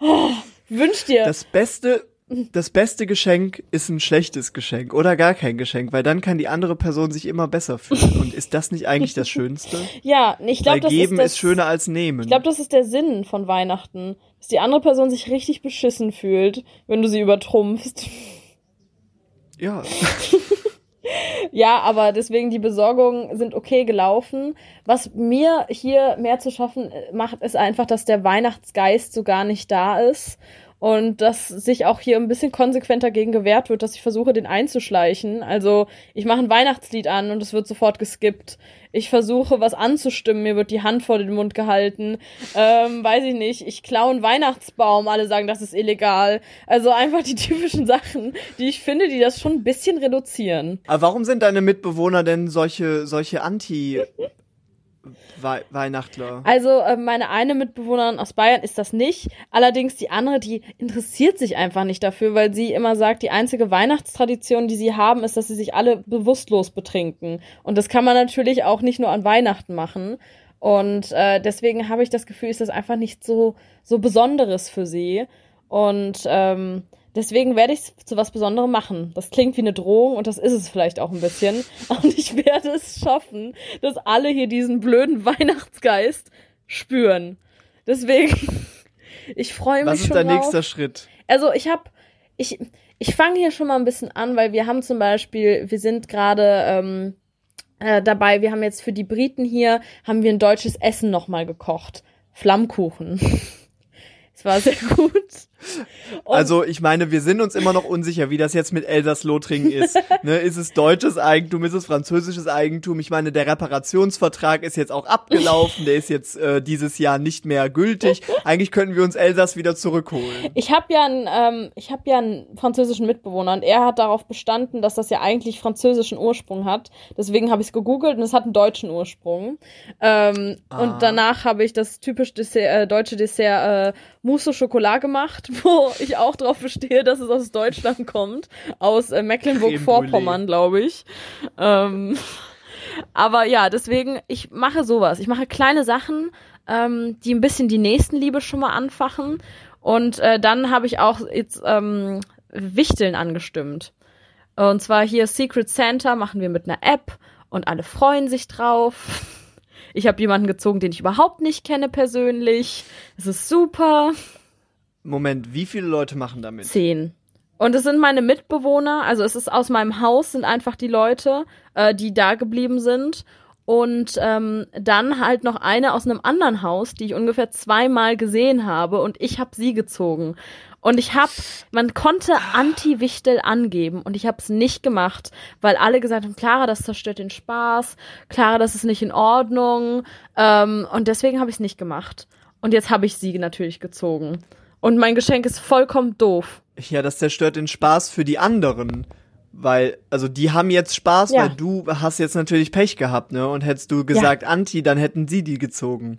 B: Oh, wünsch dir.
A: das beste, das beste Geschenk ist ein schlechtes Geschenk oder gar kein Geschenk, weil dann kann die andere Person sich immer besser fühlen. Und ist das nicht eigentlich das Schönste? <laughs>
B: ja, ich glaube, das
A: geben
B: ist, das,
A: ist schöner als nehmen.
B: Ich glaube, das ist der Sinn von Weihnachten. Dass die andere Person sich richtig beschissen fühlt, wenn du sie übertrumpfst.
A: ja. <laughs>
B: Ja, aber deswegen die Besorgungen sind okay gelaufen. Was mir hier mehr zu schaffen äh, macht, ist einfach, dass der Weihnachtsgeist so gar nicht da ist. Und dass sich auch hier ein bisschen konsequenter gegen gewehrt wird, dass ich versuche, den einzuschleichen. Also ich mache ein Weihnachtslied an und es wird sofort geskippt. Ich versuche, was anzustimmen, mir wird die Hand vor den Mund gehalten. Ähm, weiß ich nicht, ich klaue einen Weihnachtsbaum, alle sagen, das ist illegal. Also einfach die <laughs> typischen Sachen, die ich finde, die das schon ein bisschen reduzieren.
A: Aber warum sind deine Mitbewohner denn solche, solche Anti, We Weihnachtler?
B: Also äh, meine eine Mitbewohnerin aus Bayern ist das nicht. Allerdings die andere, die interessiert sich einfach nicht dafür, weil sie immer sagt, die einzige Weihnachtstradition, die sie haben, ist, dass sie sich alle bewusstlos betrinken. Und das kann man natürlich auch nicht nur an Weihnachten machen. Und äh, deswegen habe ich das Gefühl, ist das einfach nicht so, so Besonderes für sie. Und ähm, deswegen werde ich es zu was Besonderem machen. Das klingt wie eine Drohung und das ist es vielleicht auch ein bisschen. <laughs> Und ich werde es schaffen, dass alle hier diesen blöden Weihnachtsgeist spüren. Deswegen, <laughs> ich freue mich
A: Was ist
B: schon
A: dein
B: drauf.
A: nächster Schritt?
B: Also ich habe, ich, ich fange hier schon mal ein bisschen an, weil wir haben zum Beispiel, wir sind gerade ähm, äh, dabei, wir haben jetzt für die Briten hier, haben wir ein deutsches Essen nochmal gekocht. Flammkuchen. <laughs> Es war sehr gut. Und
A: Also ich meine, wir sind uns immer noch unsicher, wie das jetzt mit Elsass-Lothringen ist. <laughs> ne, ist es deutsches Eigentum, ist es französisches Eigentum? Ich meine, der Reparationsvertrag ist jetzt auch abgelaufen, der ist jetzt äh, dieses Jahr nicht mehr gültig. Eigentlich könnten wir uns Elsass wieder zurückholen.
B: Ich habe ja einen, ähm, ich habe ja einen französischen Mitbewohner und er hat darauf bestanden, dass das ja eigentlich französischen Ursprung hat. Deswegen habe ich es gegoogelt und es hat einen deutschen Ursprung. Ähm,
A: Ah.
B: Und danach habe ich das typisch Dessert, äh, deutsche Dessert äh, Mousse au Chocolat gemacht, wo ich auch darauf bestehe, dass es aus Deutschland kommt, aus äh, Mecklenburg-Vorpommern, glaube ich. Ähm, aber ja, deswegen, ich mache sowas. Ich mache kleine Sachen, ähm, die ein bisschen die Nächstenliebe schon mal anfachen. Und äh, dann habe ich auch jetzt ähm, Wichteln angestimmt. Und zwar hier Secret Santa machen wir mit einer App und alle freuen sich drauf. Ich habe jemanden gezogen, den ich überhaupt nicht kenne persönlich. Es ist super.
A: Moment, wie viele Leute machen damit?
B: Zehn. Und es sind meine Mitbewohner, also es ist aus meinem Haus, sind einfach die Leute, äh, die da geblieben sind. Und ähm, dann halt noch eine aus einem anderen Haus, die ich ungefähr zweimal gesehen habe und ich habe sie gezogen. Und ich habe, man konnte Anti-Wichtel angeben und ich habe es nicht gemacht, weil alle gesagt haben, Clara, das zerstört den Spaß, Clara, das ist nicht in Ordnung. Ähm, und deswegen habe ich es nicht gemacht. Und jetzt habe ich sie natürlich gezogen. Und mein Geschenk ist vollkommen doof.
A: Ja, das zerstört den Spaß für die anderen. Weil, also die haben jetzt Spaß,
B: Ja.
A: weil du hast jetzt natürlich Pech gehabt, ne? Und hättest du gesagt Anti, dann hätten sie die gezogen.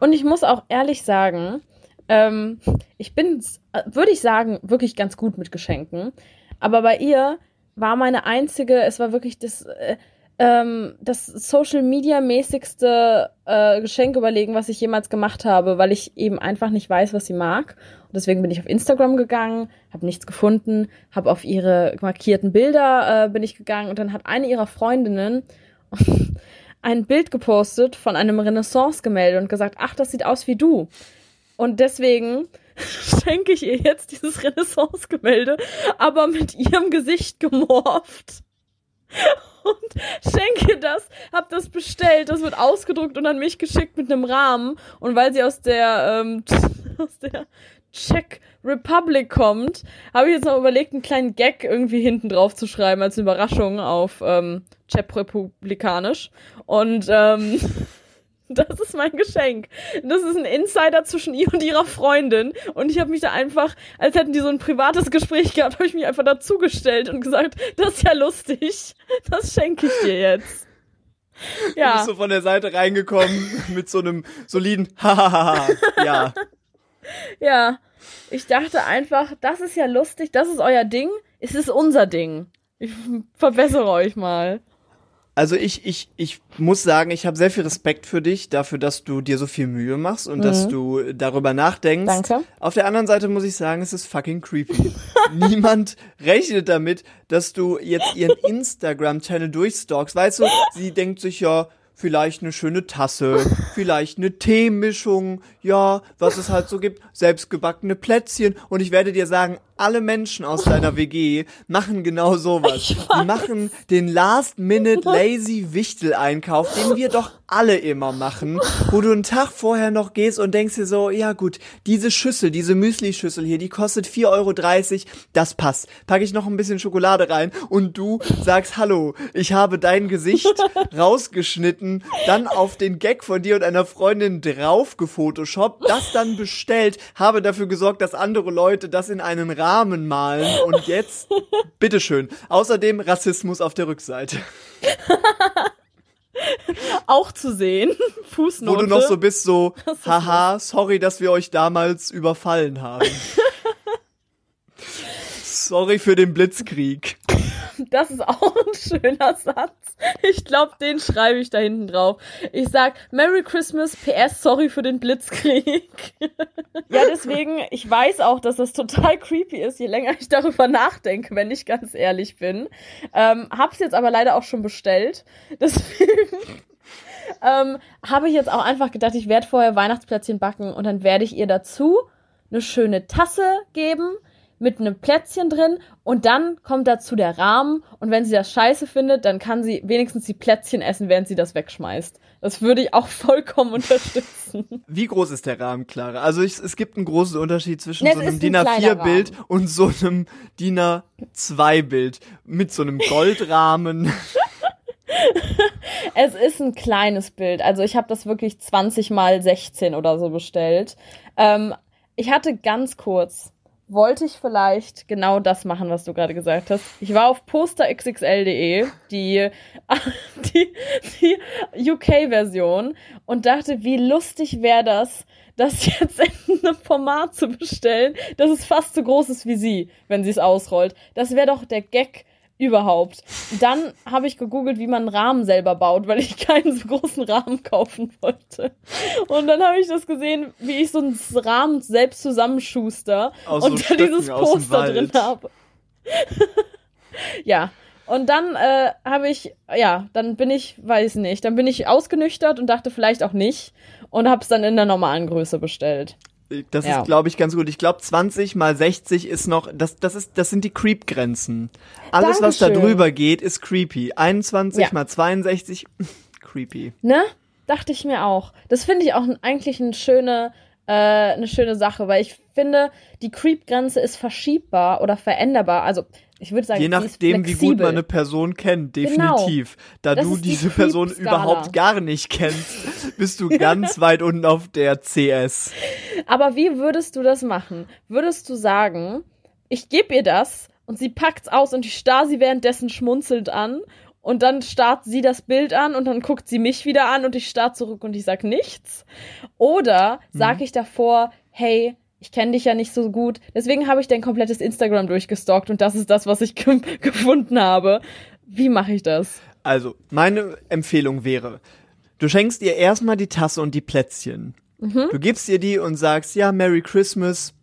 B: Und ich muss auch ehrlich sagen, ähm, ich bin, würde ich sagen, wirklich ganz gut mit Geschenken. Aber bei ihr war meine einzige, es war wirklich das, äh, ähm, das Social Media mäßigste äh, Geschenk überlegen, was ich jemals gemacht habe, weil ich eben einfach nicht weiß, was sie mag. Und deswegen bin ich auf Instagram gegangen, habe nichts gefunden, habe auf ihre markierten Bilder äh, bin ich gegangen und dann hat eine ihrer Freundinnen <laughs> ein Bild gepostet von einem Renaissance-Gemälde und gesagt, ach, das sieht aus wie du. Und deswegen <laughs> schenke ich ihr jetzt dieses Renaissance-Gemälde, aber mit ihrem Gesicht gemorpht. <laughs> Und schenke das, hab das bestellt, das wird ausgedruckt und an mich geschickt mit einem Rahmen. Und weil sie aus der, ähm, <laughs> aus der Czech Republic kommt, habe ich jetzt noch überlegt, einen kleinen Gag irgendwie hinten drauf zu schreiben als Überraschung auf ähm, Czech-Republikanisch. Und ähm, <laughs> <laughs> das ist mein Geschenk. Das ist ein Insider zwischen ihr und ihrer Freundin. Und ich habe mich da einfach, als hätten die so ein privates Gespräch gehabt, habe ich mich einfach dazugestellt und gesagt, das ist ja lustig. Das schenke ich dir jetzt.
A: Du
B: Ja.
A: bist so von der Seite reingekommen <laughs> mit so einem soliden Hahaha. ja. <laughs>
B: Ja, ich dachte einfach, das ist ja lustig, das ist euer Ding, es ist unser Ding. Ich verbessere euch mal.
A: Also ich, ich, ich muss sagen, ich habe sehr viel Respekt für dich, dafür, dass du dir so viel Mühe machst und dass du darüber nachdenkst.
B: Danke.
A: Auf der anderen Seite muss ich sagen, es ist fucking creepy. <laughs> Niemand rechnet damit, dass du jetzt ihren Instagram-Channel durchstalkst. Weißt du, sie denkt sich ja, vielleicht eine schöne Tasse, vielleicht eine Teemischung, ja, was es halt so gibt, selbstgebackene Plätzchen. Und ich werde dir sagen, alle Menschen aus deiner <laughs> WG machen genau sowas. Die machen den Last-Minute Lazy Wichtel-Einkauf, den wir doch alle immer machen, wo du einen Tag vorher noch gehst und denkst dir so, ja gut, diese Schüssel, diese Müsli-Schüssel hier, die kostet 4,30 Euro, das passt. Packe ich noch ein bisschen Schokolade rein und du sagst, hallo, ich habe dein Gesicht <laughs> rausgeschnitten, dann auf den Gag von dir und einer Freundin drauf gefotoshoppt, das dann bestellt, habe dafür gesorgt, dass andere Leute das in einen Rahmen malen und jetzt, <laughs> bitteschön. Außerdem Rassismus auf der Rückseite. <laughs>
B: Auch zu sehen. <laughs> Fußnote.
A: Wo du noch so bist, so, haha, sorry, dass wir euch damals überfallen haben. sorry für den Blitzkrieg.
B: Das ist auch ein schöner Satz. Ich glaube, den schreibe ich da hinten drauf. Ich sag Merry Christmas, PS, sorry für den Blitzkrieg. ja, deswegen, ich weiß auch, dass das total creepy ist, je länger ich darüber nachdenke, wenn ich ganz ehrlich bin. Ähm, hab's jetzt aber leider auch schon bestellt. Deswegen <laughs> ähm, habe ich jetzt auch einfach gedacht, ich werde vorher Weihnachtsplätzchen backen und dann werde ich ihr dazu eine schöne Tasse geben mit einem Plätzchen drin und dann kommt dazu der Rahmen und wenn sie das scheiße findet, dann kann sie wenigstens die Plätzchen essen, während sie das wegschmeißt. Das würde ich auch <laughs> vollkommen unterstützen.
A: Wie groß ist der Rahmen, Clara? Also ich, es gibt einen großen Unterschied zwischen
B: Es
A: so einem
B: ein
A: DIN
B: kleiner
A: A4-Bild und so einem DIN A2-Bild mit so einem Goldrahmen. <laughs>
B: Es ist ein kleines Bild. Also ich habe das wirklich 20 mal 16 oder so bestellt. Ähm, ich hatte ganz kurz, wollte ich vielleicht genau das machen, was du gerade gesagt hast. Ich war auf posterxxl.de, <laughs> die, die, die UK-Version, und dachte, wie lustig wäre das, das jetzt <laughs> in einem Format zu bestellen, dass es fast so groß ist wie sie, wenn sie es ausrollt. Das wäre doch der Gag überhaupt. Dann habe ich gegoogelt, wie man einen Rahmen selber baut, weil ich <laughs> keinen so großen Rahmen kaufen wollte. Und dann habe ich das gesehen, wie ich so einen Rahmen selbst zusammenschuster
A: Aus
B: und
A: so
B: da dieses
A: Stöcken dem
B: Poster drin habe. <laughs> ja. Und dann äh, habe ich, ja, dann bin ich, weiß nicht, dann bin ich ausgenüchtert und dachte vielleicht auch nicht und habe es dann in der normalen Größe bestellt.
A: Das
B: Ja.
A: ist, glaube ich, ganz gut. Ich glaube, 20 mal 60 ist noch, das, das ist, das sind die Creep-Grenzen. Alles, was da
B: Dankeschön.
A: drüber geht, ist creepy. 21
B: Ja.
A: mal 62, <laughs> creepy.
B: Ne? Dachte ich mir auch. Das finde ich auch eigentlich eine schöne, äh, eine schöne Sache, weil ich finde, die Creep-Grenze ist verschiebbar oder veränderbar. Also, ich würde sagen,
A: Je nachdem, wie gut man eine Person kennt,
B: Genau.
A: definitiv. Da
B: Das
A: du
B: ist die
A: diese Person überhaupt gar nicht kennst, bist du ganz weit unten auf der CS.
B: Aber wie würdest du das machen? Würdest du sagen, ich gebe ihr das und sie packt's aus und ich starr sie währenddessen schmunzelnd an und dann starrt sie das Bild an und dann guckt sie mich wieder an und ich starr zurück und ich sag nichts? Oder sag ich davor, hey, ich kenne dich ja nicht so gut, deswegen habe ich dein komplettes Instagram durchgestalkt und das ist das, was ich <laughs> ge gefunden habe. Wie mache ich das?
A: Also, meine Empfehlung wäre, du schenkst ihr erstmal die Tasse und die Plätzchen.
B: Mhm.
A: Du gibst ihr die und sagst, ja, Merry Christmas.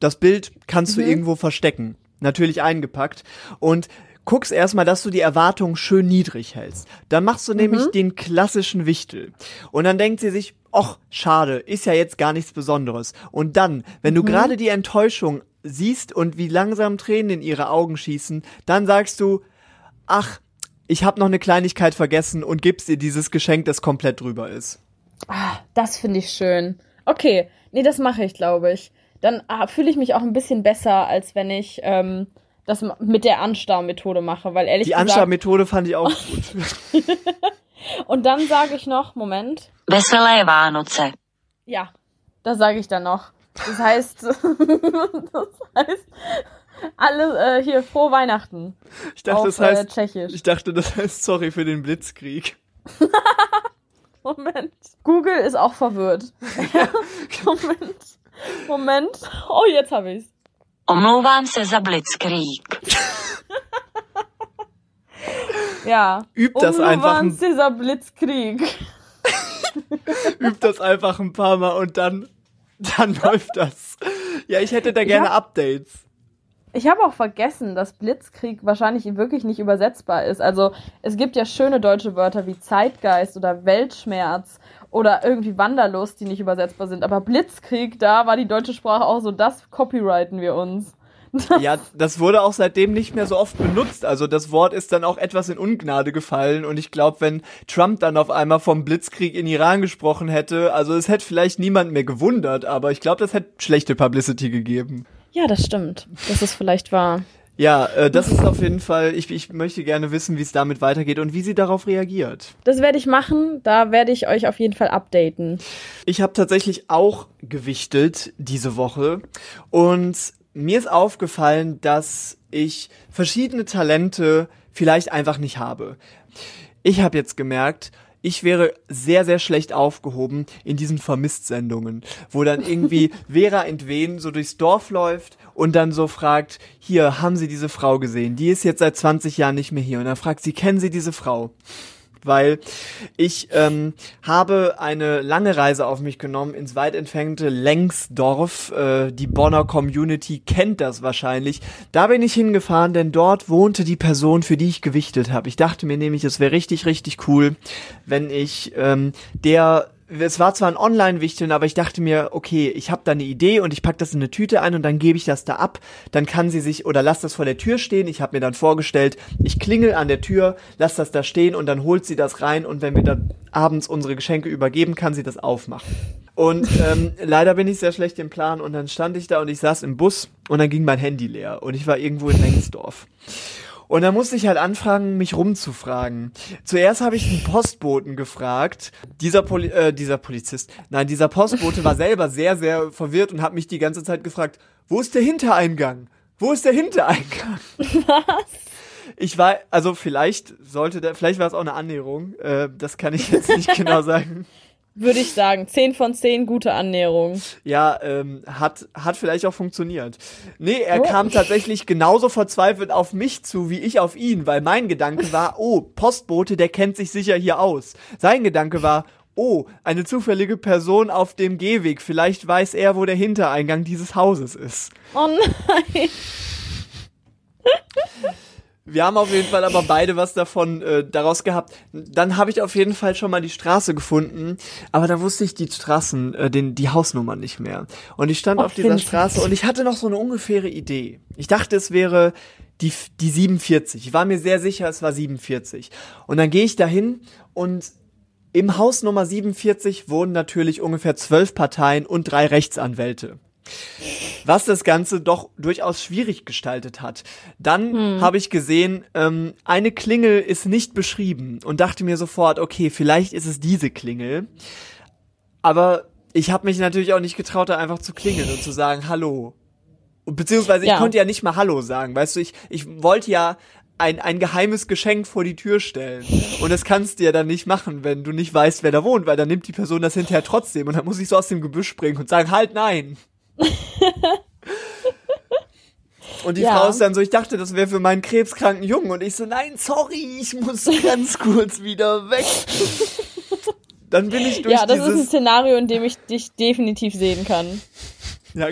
A: Das Bild kannst
B: Mhm.
A: du irgendwo verstecken. Natürlich eingepackt. Und guckst erstmal, dass du die Erwartungen schön niedrig hältst. Dann machst du
B: Mhm.
A: nämlich den klassischen Wichtel. Und dann denkt sie sich, ach, schade, ist ja jetzt gar nichts Besonderes. Und dann, wenn
B: Mhm.
A: du gerade die Enttäuschung siehst und wie langsam Tränen in ihre Augen schießen, dann sagst du, ach, ich habe noch eine Kleinigkeit vergessen und gibst ihr dieses Geschenk, das komplett drüber ist.
B: Ah, das finde ich schön. Okay, nee, das mache ich, glaube ich. Dann ah, fühle ich mich auch ein bisschen besser, als wenn ich ähm, das mit der Anstarrmethode mache, weil ehrlich
A: Die
B: gesagt.
A: Anstarmethode fand ich auch <laughs> gut.
B: Und dann sage ich noch, Moment,
C: Veselé Vánoce.
B: ja, das sage ich dann noch. Das heißt, <laughs> das heißt, alle äh, hier frohe Weihnachten
A: Ich dachte,
B: auf
A: das heißt,
B: äh, Tschechisch.
A: ich dachte, das heißt sorry für den Blitzkrieg. <laughs>
B: Moment. Google ist auch verwirrt. <laughs> Moment. Moment. Oh, jetzt habe ich's.
C: Omlouvám se za Blitzkrieg.
B: Ja.
A: Übt das einfach ein-
B: Umluwans dieser Blitzkrieg.
A: Übt das einfach ein paar Mal und dann, dann <laughs> läuft das. Ja, ich hätte da gerne
B: hab-
A: Updates.
B: Ich habe auch vergessen, dass Blitzkrieg wahrscheinlich wirklich nicht übersetzbar ist. Also es gibt ja schöne deutsche Wörter wie Zeitgeist oder Weltschmerz oder irgendwie Wanderlust, die nicht übersetzbar sind. Aber Blitzkrieg, da war die deutsche Sprache auch so, das copyrighten wir uns. <laughs>
A: Ja, das wurde auch seitdem nicht mehr so oft benutzt. Also das Wort ist dann auch etwas in Ungnade gefallen. Und ich glaube, wenn Trump dann auf einmal vom Blitzkrieg in Iran gesprochen hätte, also es hätte vielleicht niemand mehr gewundert, aber ich glaube, das hätte schlechte Publicity gegeben.
B: Ja, das stimmt. Das ist vielleicht wahr.
A: Ja, äh, das ist auf jeden Fall, ich, ich möchte gerne wissen, wie es damit weitergeht und wie sie darauf reagiert.
B: Das werde ich machen. Da werde ich euch auf jeden Fall updaten.
A: Ich habe tatsächlich auch gewichtelt diese Woche und mir ist aufgefallen, dass ich verschiedene Talente vielleicht einfach nicht habe. Ich habe jetzt gemerkt, ich wäre sehr, sehr schlecht aufgehoben in diesen Vermisst-Sendungen, wo dann irgendwie <laughs> Vera Entwen so durchs Dorf läuft und dann so fragt, hier, haben Sie diese Frau gesehen? Die ist jetzt seit 20 Jahren nicht mehr hier. Und dann fragt sie, kennen Sie diese Frau? Weil ich ähm, habe eine lange Reise auf mich genommen ins weit entfernte Lengsdorf. Äh, die Bonner Community kennt das wahrscheinlich. Da bin ich hingefahren, denn dort wohnte die Person, für die ich gewichtet habe. Ich dachte mir nämlich, es wäre richtig, richtig cool, wenn ich ähm, der es war zwar ein Online-Wichteln, aber ich dachte mir, okay, ich habe da eine Idee und ich pack das in eine Tüte ein und dann gebe ich das da ab. Dann kann sie sich oder lass das vor der Tür stehen. Ich habe mir dann vorgestellt, ich klingel an der Tür, lass das da stehen und dann holt sie das rein und wenn wir dann abends unsere Geschenke übergeben, kann sie das aufmachen. Und ähm, <laughs> leider bin ich sehr schlecht im Plan und dann stand ich da und ich saß im Bus und dann ging mein Handy leer und ich war irgendwo in Lengsdorf. Und da musste ich halt anfangen, mich rumzufragen. Zuerst habe ich den Postboten gefragt. Dieser, Poli äh, dieser Polizist, nein, dieser Postbote war selber sehr, sehr verwirrt und hat mich die ganze Zeit gefragt, wo ist der Hintereingang? Wo ist der Hintereingang? <laughs> Was? Ich war, also vielleicht sollte der, vielleicht war es auch eine Annäherung. Äh, das kann ich jetzt nicht genau sagen <laughs>
B: würde ich sagen. 10 von 10 gute Annäherung.
A: Ja, ähm, hat, hat vielleicht auch funktioniert. Nee, er oh. kam tatsächlich genauso verzweifelt auf mich zu, wie ich auf ihn, weil mein Gedanke war, <laughs> oh, Postbote, der kennt sich sicher hier aus. Sein Gedanke war, oh, eine zufällige Person auf dem Gehweg, vielleicht weiß er, wo der Hintereingang dieses Hauses ist.
B: Oh nein. <laughs>
A: Wir haben auf jeden Fall aber beide was davon äh, daraus gehabt. Dann habe ich auf jeden Fall schon mal die Straße gefunden, aber da wusste ich die Straßen, äh, den, die Hausnummer nicht mehr. Und ich stand oh, auf dieser Straße und ich hatte noch so eine ungefähre Idee. Ich dachte, es wäre die, die 47. Ich war mir sehr sicher, es war 47. Und dann gehe ich dahin und im Haus Nummer 47 wohnen natürlich ungefähr zwölf Parteien und drei Rechtsanwälte was das Ganze doch durchaus schwierig gestaltet hat. Dann hm. habe ich gesehen, ähm, eine Klingel ist nicht beschrieben und dachte mir sofort, okay, vielleicht ist es diese Klingel. Aber ich habe mich natürlich auch nicht getraut, da einfach zu klingeln und zu sagen Hallo. Beziehungsweise ich ja. konnte ja nicht mal Hallo sagen, weißt du, ich, ich wollte ja ein, ein geheimes Geschenk vor die Tür stellen. Und das kannst du ja dann nicht machen, wenn du nicht weißt, wer da wohnt, weil dann nimmt die Person das hinterher trotzdem und dann muss ich so aus dem Gebüsch springen und sagen, halt nein. Und die ja. Frau ist dann so, ich dachte, das wäre für meinen krebskranken Jungen. Und ich so, nein, sorry, ich muss <laughs> ganz kurz wieder weg. Dann bin ich durch
B: Ja, das ist ein Szenario, in dem ich dich definitiv sehen kann.
A: Ja,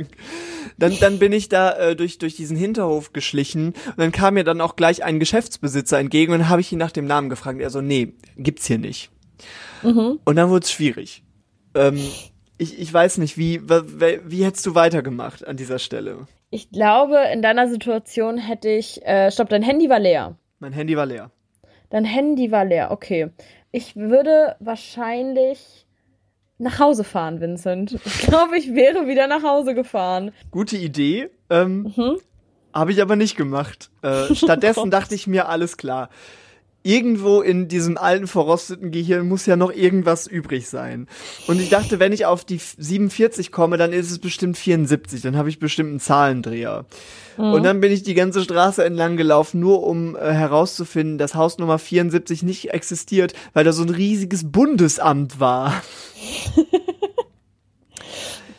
A: dann, dann bin ich da äh, durch, durch diesen Hinterhof geschlichen und dann kam mir dann auch gleich ein Geschäftsbesitzer entgegen und dann habe ich ihn nach dem Namen gefragt. Er so, nee, gibt's hier nicht. Mhm. Und dann wurde es schwierig. Ähm, ich, ich weiß nicht, wie, wie, hättest du weitergemacht an dieser Stelle?
B: Ich glaube, in deiner Situation hätte ich. Äh, stopp, dein Handy war leer.
A: Mein Handy war leer.
B: Dein Handy war leer, okay. Ich würde wahrscheinlich nach Hause fahren, Vincent. Ich glaube, ich wäre wieder nach Hause gefahren.
A: Gute Idee. Ähm, mhm. Habe ich aber nicht gemacht. Äh, <laughs> stattdessen oh dachte ich mir, alles klar irgendwo in diesem alten verrosteten Gehirn muss ja noch irgendwas übrig sein. Und ich dachte, wenn ich auf die 47 komme, dann ist es bestimmt 74, dann habe ich bestimmt einen Zahlendreher. Mhm. Und dann bin ich die ganze Straße entlang gelaufen, nur um äh, herauszufinden, dass Haus Nummer 74 nicht existiert, weil da so ein riesiges Bundesamt war. <laughs>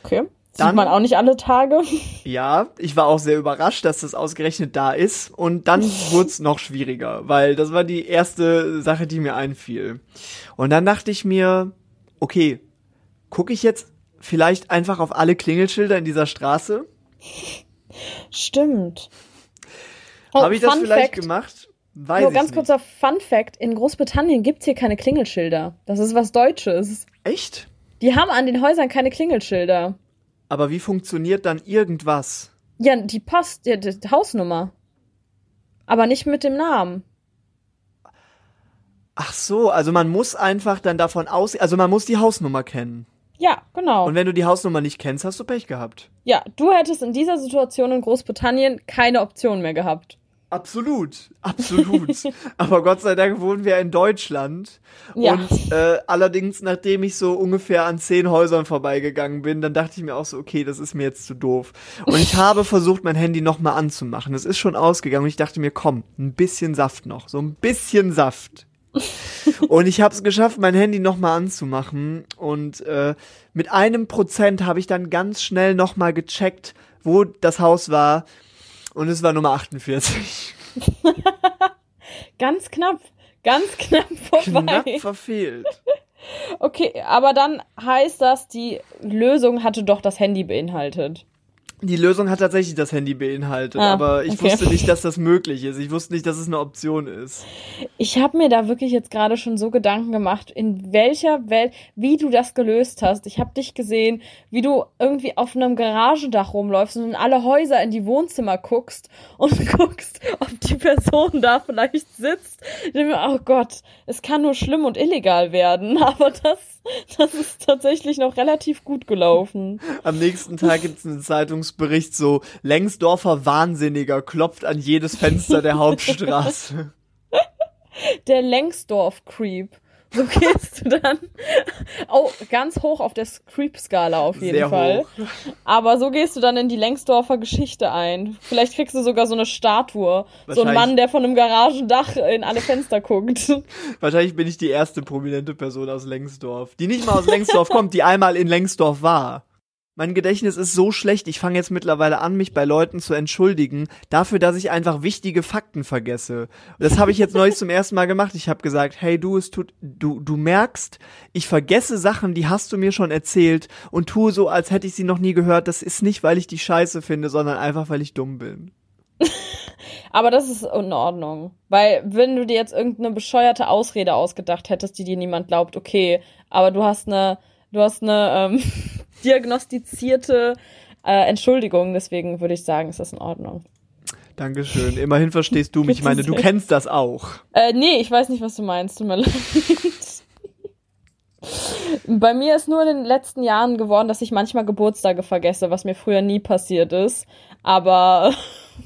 B: okay. Dann, Sieht man auch nicht alle Tage. <laughs>
A: Ja, ich war auch sehr überrascht, dass das ausgerechnet da ist. Und dann <laughs> wurde es noch schwieriger, weil das war die erste Sache, die mir einfiel. Und dann dachte ich mir, okay, gucke ich jetzt vielleicht einfach auf alle Klingelschilder in dieser Straße?
B: Stimmt.
A: Oh, Habe ich das vielleicht Fact. gemacht?
B: Weiß Nur ganz kurzer Fun Fact: In Großbritannien gibt's hier keine Klingelschilder. Das ist was Deutsches.
A: Echt?
B: Die haben an den Häusern keine Klingelschilder.
A: Aber wie funktioniert dann irgendwas?
B: Ja, die Post, die, die Hausnummer. Aber nicht mit dem Namen.
A: Ach so, also man muss einfach dann davon aus, also man muss die Hausnummer kennen.
B: Ja, genau.
A: Und wenn du die Hausnummer nicht kennst, hast du Pech gehabt.
B: Ja, du hättest in dieser Situation in Großbritannien keine Option mehr gehabt.
A: Absolut, absolut. <laughs> Aber Gott sei Dank wohnen wir in Deutschland. Ja. Und äh, allerdings, nachdem ich so ungefähr an zehn Häusern vorbeigegangen bin, dann dachte ich mir auch so, okay, das ist mir jetzt zu doof. Und ich <laughs> habe versucht, mein Handy nochmal anzumachen. Es ist schon ausgegangen und ich dachte mir, komm, ein bisschen Saft noch. So ein bisschen Saft. <laughs> Und ich habe es geschafft, mein Handy nochmal anzumachen. Und äh, mit einem Prozent habe ich dann ganz schnell nochmal gecheckt, wo das Haus war. Und es war Nummer 48. <laughs>
B: Ganz knapp. Ganz knapp vorbei.
A: Knapp verfehlt.
B: Okay, aber dann heißt das, die Lösung hatte doch das Handy beinhaltet.
A: Die Lösung hat tatsächlich das Handy beinhaltet,
B: Ah,
A: aber ich
B: okay.
A: wusste nicht, dass das <laughs> möglich ist. Ich wusste nicht, dass es eine Option ist.
B: Ich habe mir da wirklich jetzt gerade schon so Gedanken gemacht, in welcher Welt, wie du das gelöst hast. Ich habe dich gesehen, wie du irgendwie auf einem Garagendach rumläufst und in alle Häuser in die Wohnzimmer guckst und <laughs> guckst, ob die Person da vielleicht sitzt. Ich denke mir, oh Gott, es kann nur schlimm und illegal werden, <laughs> aber das, das ist tatsächlich noch relativ gut gelaufen.
A: Am nächsten Tag gibt's einen Zeitungsbericht so, Längsdorfer Wahnsinniger klopft an jedes Fenster der Hauptstraße. <laughs>
B: Der Längsdorf-Creep. So gehst du dann oh, ganz hoch auf der Creep-Skala auf jeden
A: Sehr
B: Fall.
A: hoch.
B: Aber so gehst du dann in die Längsdorfer Geschichte ein. Vielleicht kriegst du sogar so eine Statue. So ein. Mann, der von einem Garagendach in alle Fenster guckt.
A: Wahrscheinlich bin ich die erste prominente Person aus Lengsdorf, die nicht mal aus Lengsdorf kommt, die einmal in Lengsdorf war. Mein Gedächtnis ist so schlecht, ich fange jetzt mittlerweile an, mich bei Leuten zu entschuldigen, dafür, dass ich einfach wichtige Fakten vergesse. Das habe ich jetzt neulich zum ersten Mal gemacht. Ich habe gesagt, hey du, es tut, du, du merkst, ich vergesse Sachen, die hast du mir schon erzählt und tue so, als hätte ich sie noch nie gehört. Das ist nicht, weil ich die scheiße finde, sondern einfach, weil ich dumm bin. <laughs>
B: Aber das ist in Ordnung. Weil, wenn du dir jetzt irgendeine bescheuerte Ausrede ausgedacht hättest, die dir niemand glaubt, okay, aber du hast eine, du hast eine ähm, <laughs> diagnostizierte äh, Entschuldigung, deswegen würde ich sagen, ist das in Ordnung.
A: Dankeschön. Immerhin verstehst du mich. Ich meine, du kennst das auch.
B: Äh, nee, ich weiß nicht, was du meinst. Tut mir <laughs> leid. Bei mir ist nur in den letzten Jahren geworden, dass ich manchmal Geburtstage vergesse, was mir früher nie passiert ist. Aber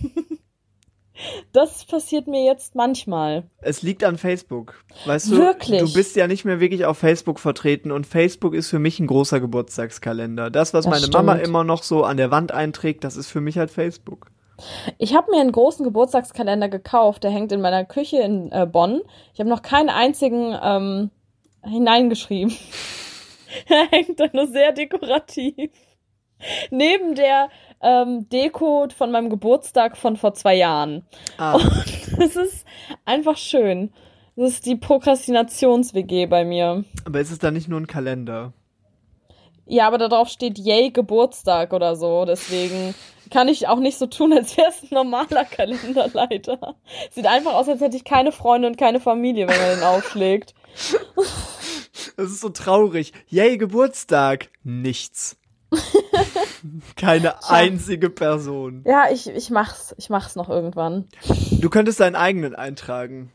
B: <laughs> das passiert mir jetzt manchmal.
A: Es liegt an Facebook. Weißt du,
B: Wirklich?
A: du bist ja nicht mehr wirklich auf Facebook vertreten und Facebook ist für mich ein großer Geburtstagskalender. Das, was
B: Das
A: meine Mama
B: stimmt.
A: immer noch so an der Wand einträgt, das ist für mich halt Facebook.
B: Ich habe mir einen großen Geburtstagskalender gekauft, der hängt in meiner Küche in äh, Bonn. Ich habe noch keinen einzigen ähm, hineingeschrieben. <laughs> er hängt da nur sehr dekorativ. Neben der ähm, Deko von meinem Geburtstag von vor zwei Jahren.
A: Ah, <laughs>
B: Das ist einfach schön. Das ist die Prokrastinations-WG bei mir.
A: aber ist es dann nicht nur ein Kalender?
B: Ja, aber darauf steht Yay Geburtstag oder so. Deswegen kann ich auch nicht so tun, als wäre es ein normaler Kalenderleiter. <laughs> Sieht einfach aus, als hätte ich keine Freunde und keine Familie, wenn man den aufschlägt. <laughs>
A: Das ist so traurig. Yay, Geburtstag. Nichts. <laughs> Keine einzige Person.
B: Ja, ich, ich mach's. Ich mach's noch irgendwann.
A: Du könntest deinen eigenen eintragen.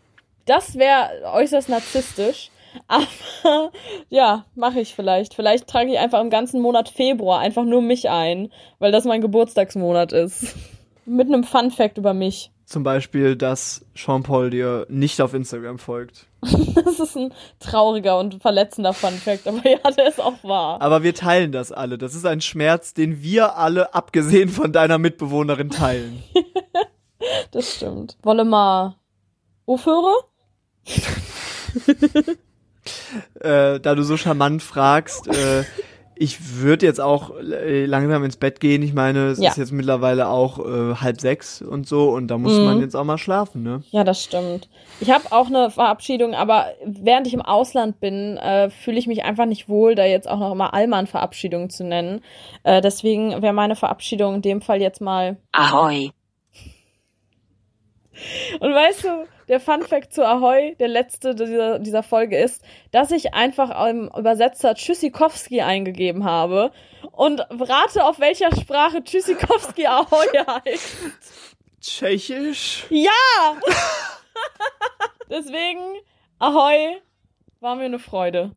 B: Das wäre äußerst narzisstisch. <laughs> Aber ja, mache ich vielleicht. Vielleicht trage ich einfach im ganzen Monat Februar einfach nur mich ein, weil das mein Geburtstagsmonat ist. <laughs> Mit einem Fun Fact über mich.
A: Zum Beispiel, dass Jean-Paul dir nicht auf Instagram folgt. <laughs>
B: Das ist ein trauriger und verletzender Fun Fact, aber ja, der ist auch wahr.
A: Aber wir teilen das alle. Das ist ein Schmerz, den wir alle, abgesehen von deiner Mitbewohnerin, teilen. <laughs>
B: Das stimmt. Wolle mal aufhören? <laughs>
A: äh, da du so charmant fragst, äh, ich würde jetzt auch äh, langsam ins Bett gehen. Ich meine, es
B: Ja.
A: ist jetzt mittlerweile auch äh, halb sechs und so und da muss
B: Mhm.
A: man jetzt auch mal schlafen, ne?
B: Ja, das stimmt. Ich habe auch eine Verabschiedung, aber während ich im Ausland bin, äh, fühle ich mich einfach nicht wohl, da jetzt auch noch immer Allmann-Verabschiedung zu nennen. Äh, deswegen wäre meine Verabschiedung in dem Fall jetzt mal.
C: Ahoj.
B: Und weißt du, der Fun Fact zu Ahoy, der letzte dieser, dieser Folge ist, dass ich einfach im Übersetzer Tschüssikowski eingegeben habe und rate, auf welcher Sprache Tschüssikowski <laughs> Ahoy heißt.
A: Tschechisch?
B: Ja! <laughs> Deswegen, Ahoi, war mir eine Freude.